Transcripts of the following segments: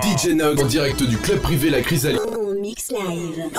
DJ Nog en direct du club privé La Chrysalide. mix live.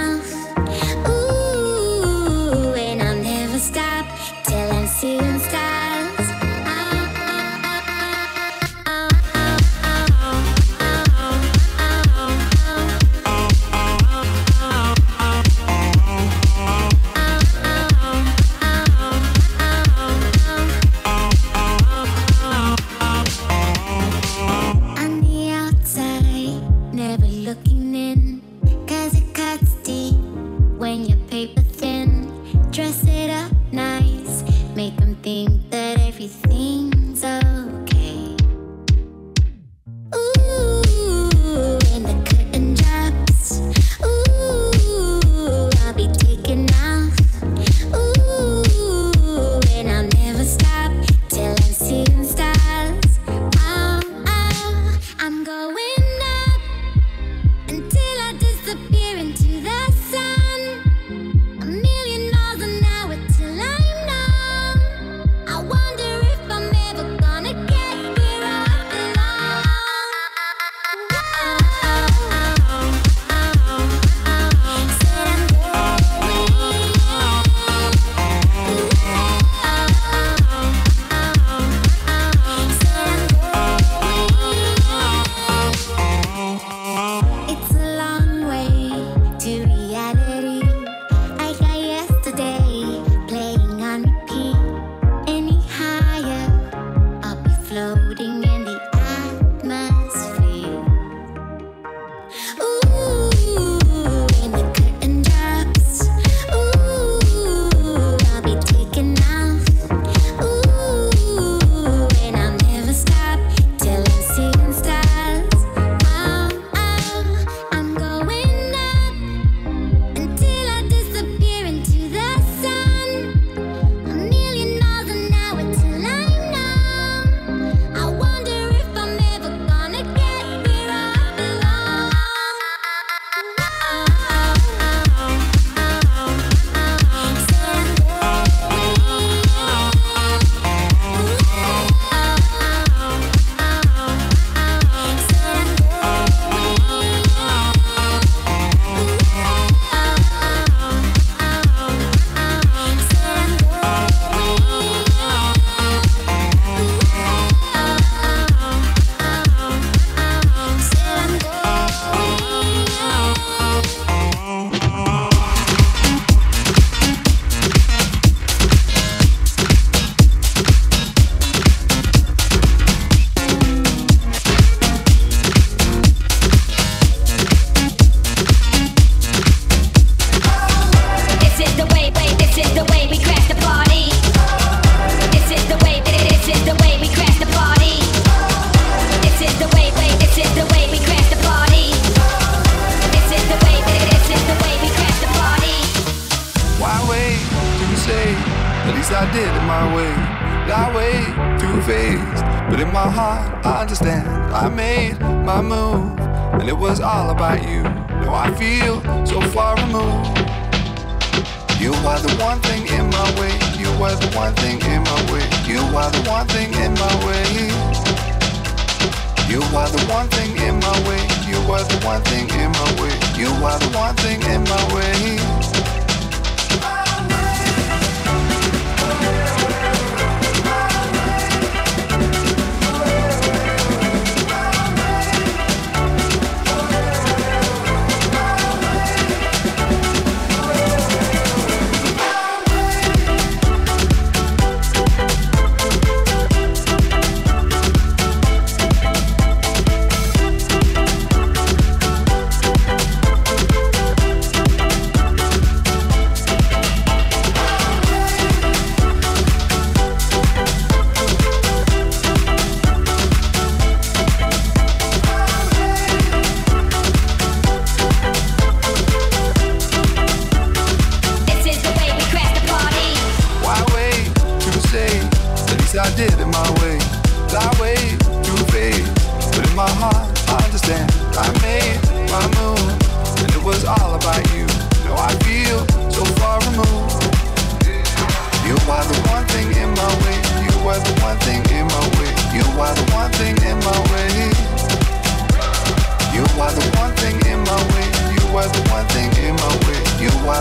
mouth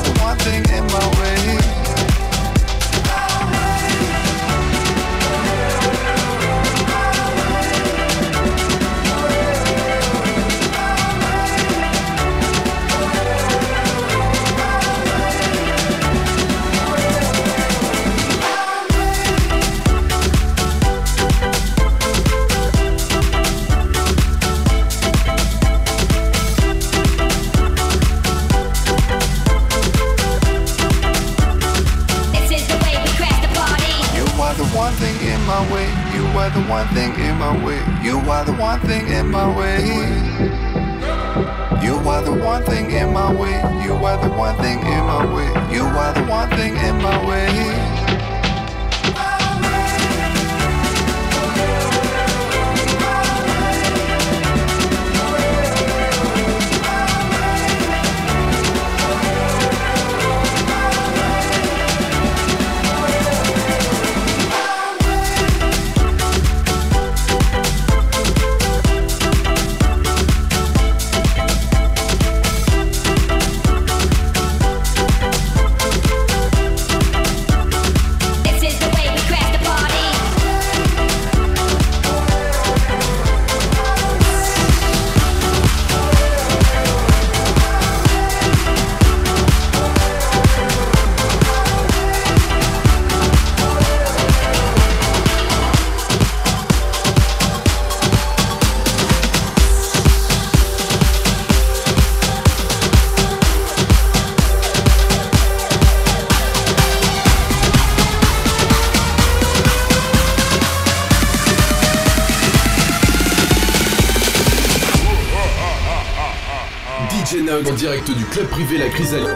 the one thing club privé La Chrysalide.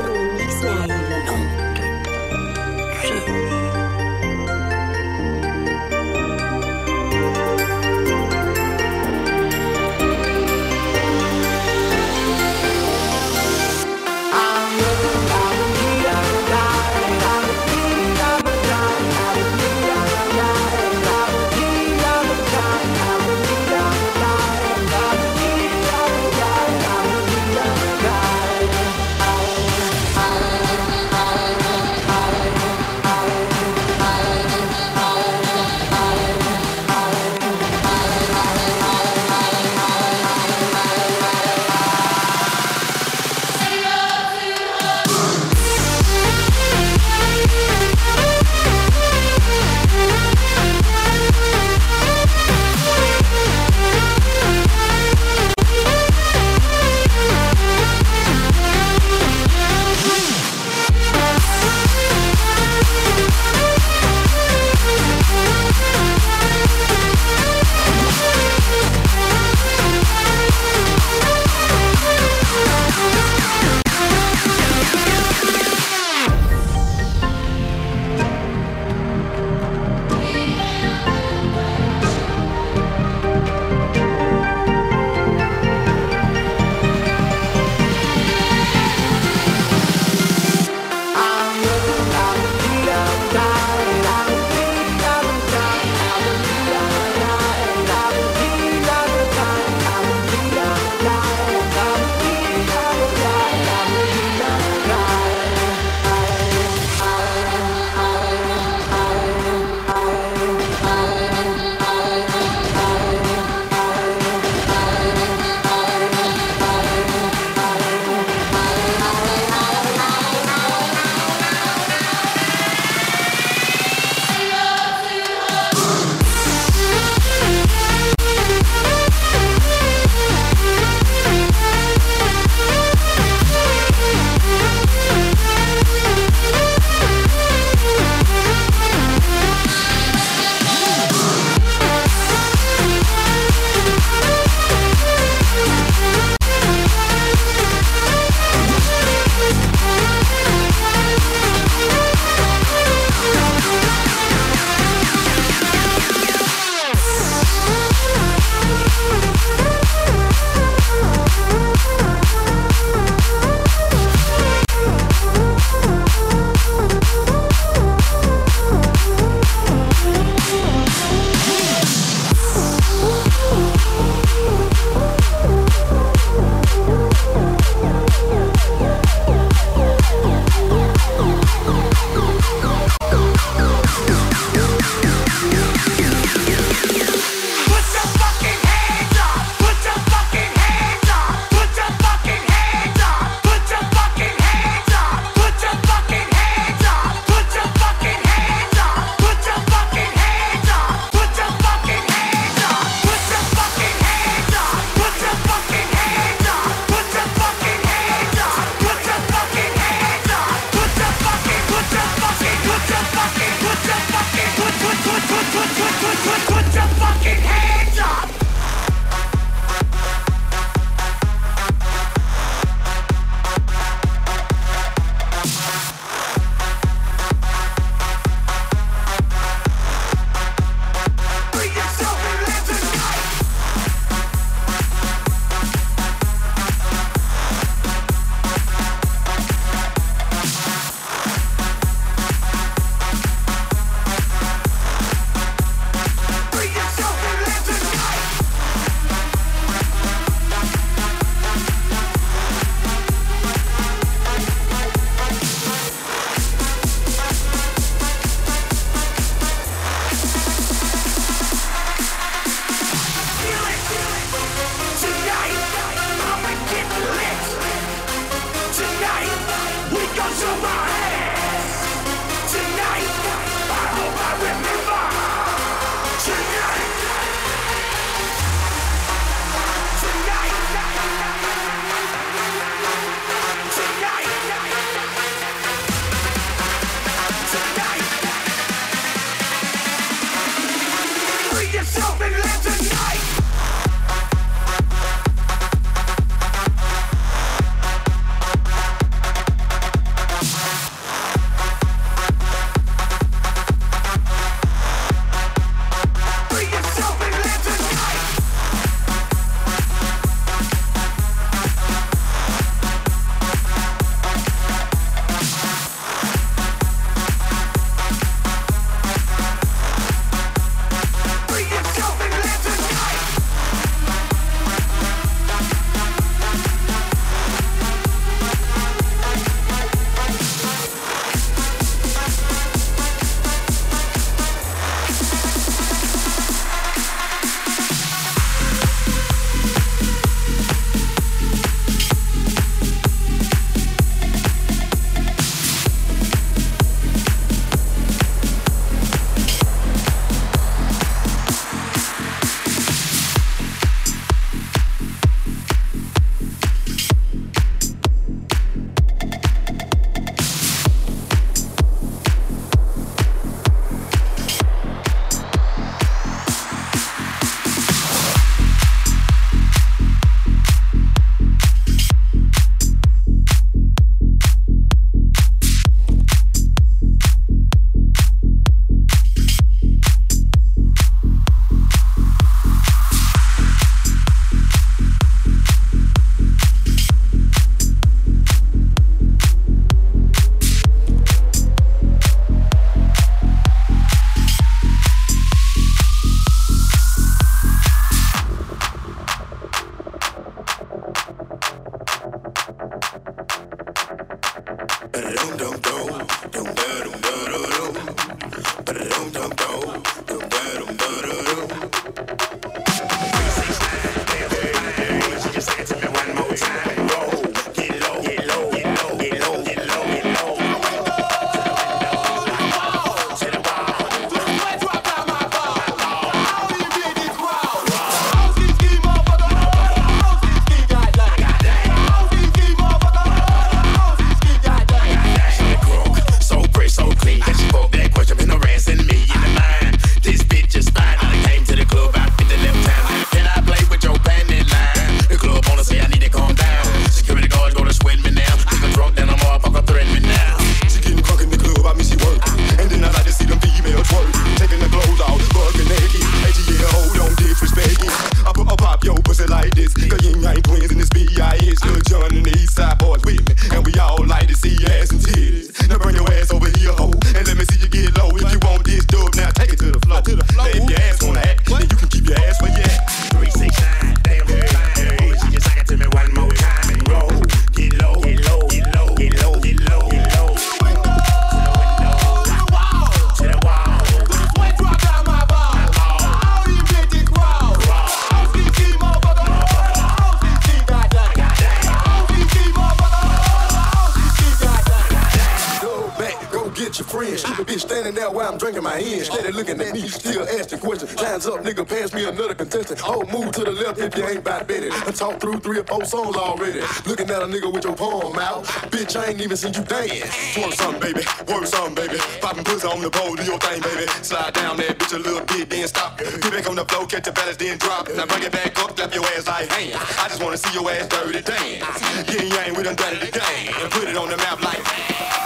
Hand. Steady looking at me, still asking questions. Time's up, nigga, pass me another contestant. Oh, move to the left if you ain't about Betty. I talked through three or four songs already. Looking at a nigga with your palm out. Bitch, I ain't even seen you dance. Twerk something, baby. Work something, baby. Poppin' pussy on the pole, do your thing, baby. Slide down that bitch a little bit, then stop. Get back on the floor, catch your balance, then drop. Now bring it back up, clap your ass like hands. I just wanna see your ass dirty dance. Yin yang, we done done it again. And put it on the map like.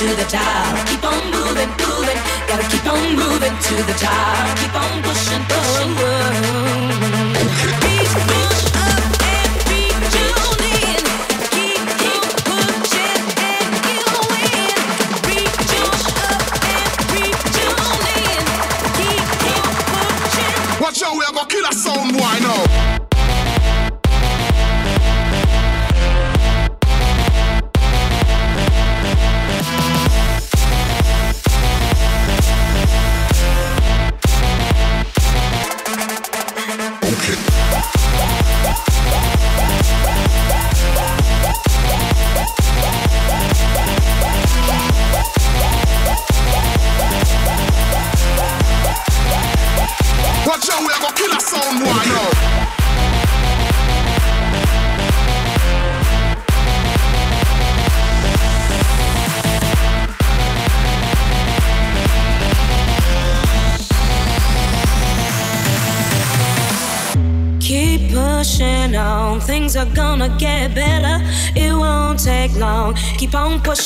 To the top. Keep on moving, moving. Gotta keep on moving to the top. Keep on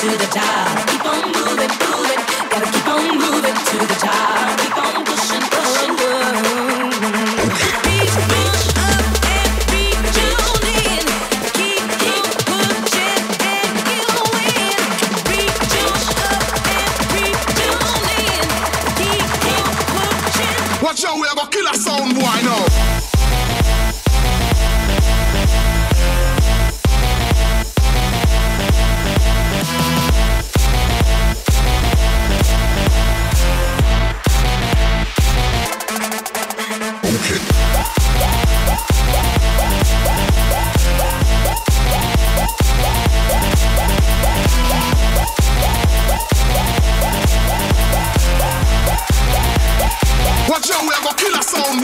to the top. Keep on moving, moving. Gotta keep on moving to the top. Watch out, we are gonna kill a sound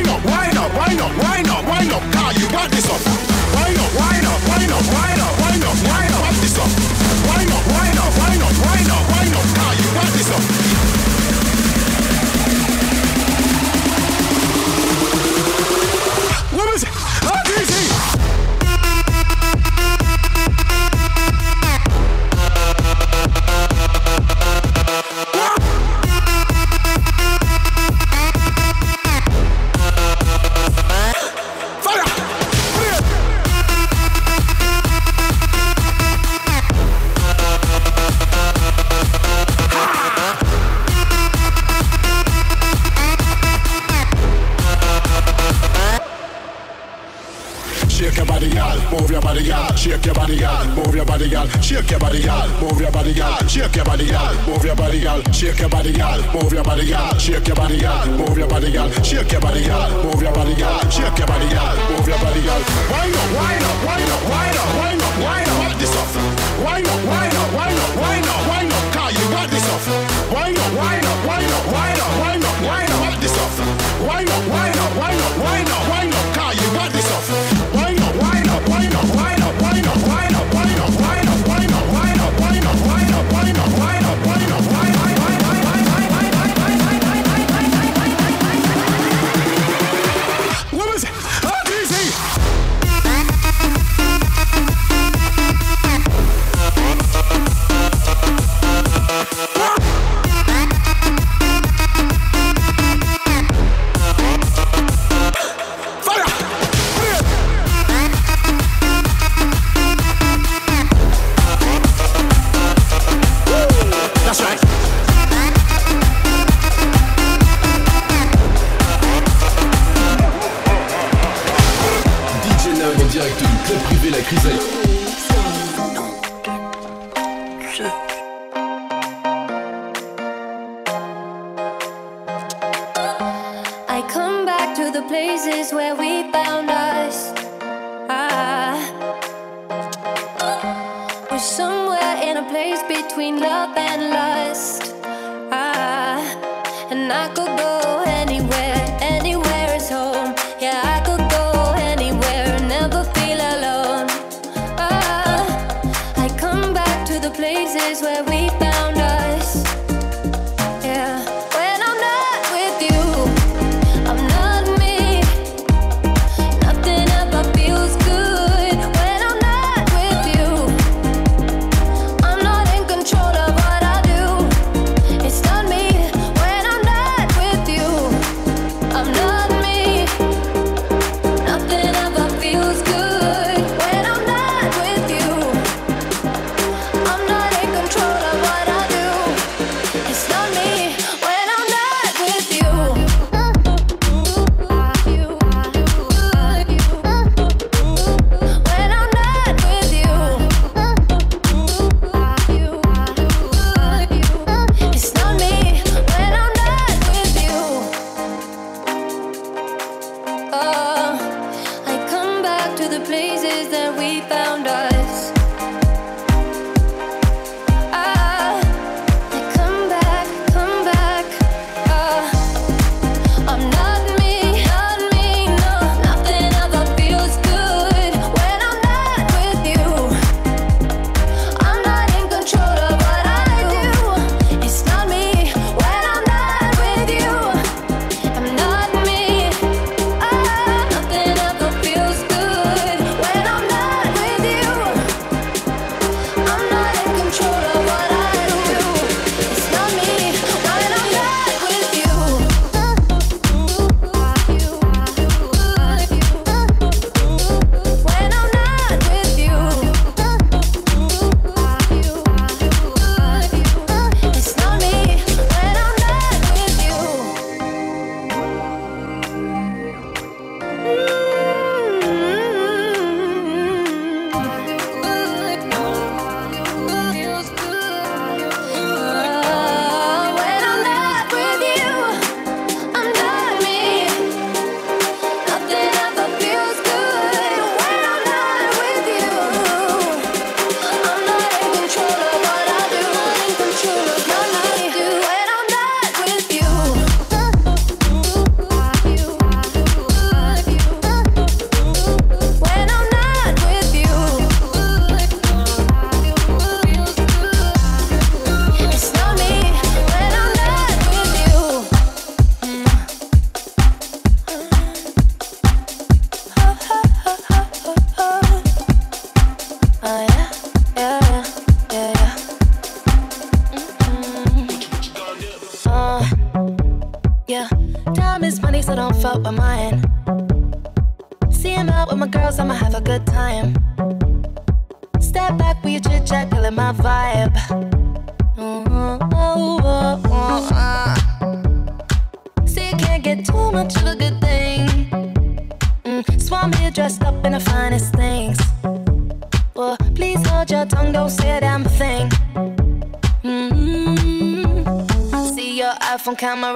Wind up, wind up, wind up, wind up, wind up, car, you got this up. Wind up, wind up, wind up, wind up, Move your body, girl. Shake your body, girl. Move your body, girl. Shake your body, girl. Move your body, girl. Shake your body, girl. Move your body, girl. Shake your body, girl. Move your body, girl. Shake your body, girl. Move your body, girl. Wind up, wind up, wind up, wind up, wind up, wind up. Wind this off. Wind up, wind up, wind up, wind up, wind up. Car, you got this off. Wind up, wind up, wind up, wind up, wind up, wind up. This off. Wind up, wind up, wind up, wind up, wind up. Car, you got this off. Wind up, wind up, wind up, wind up, and I could go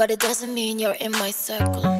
but it doesn't mean you're in my circle.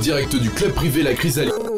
Direct du club privé La Chrysalide.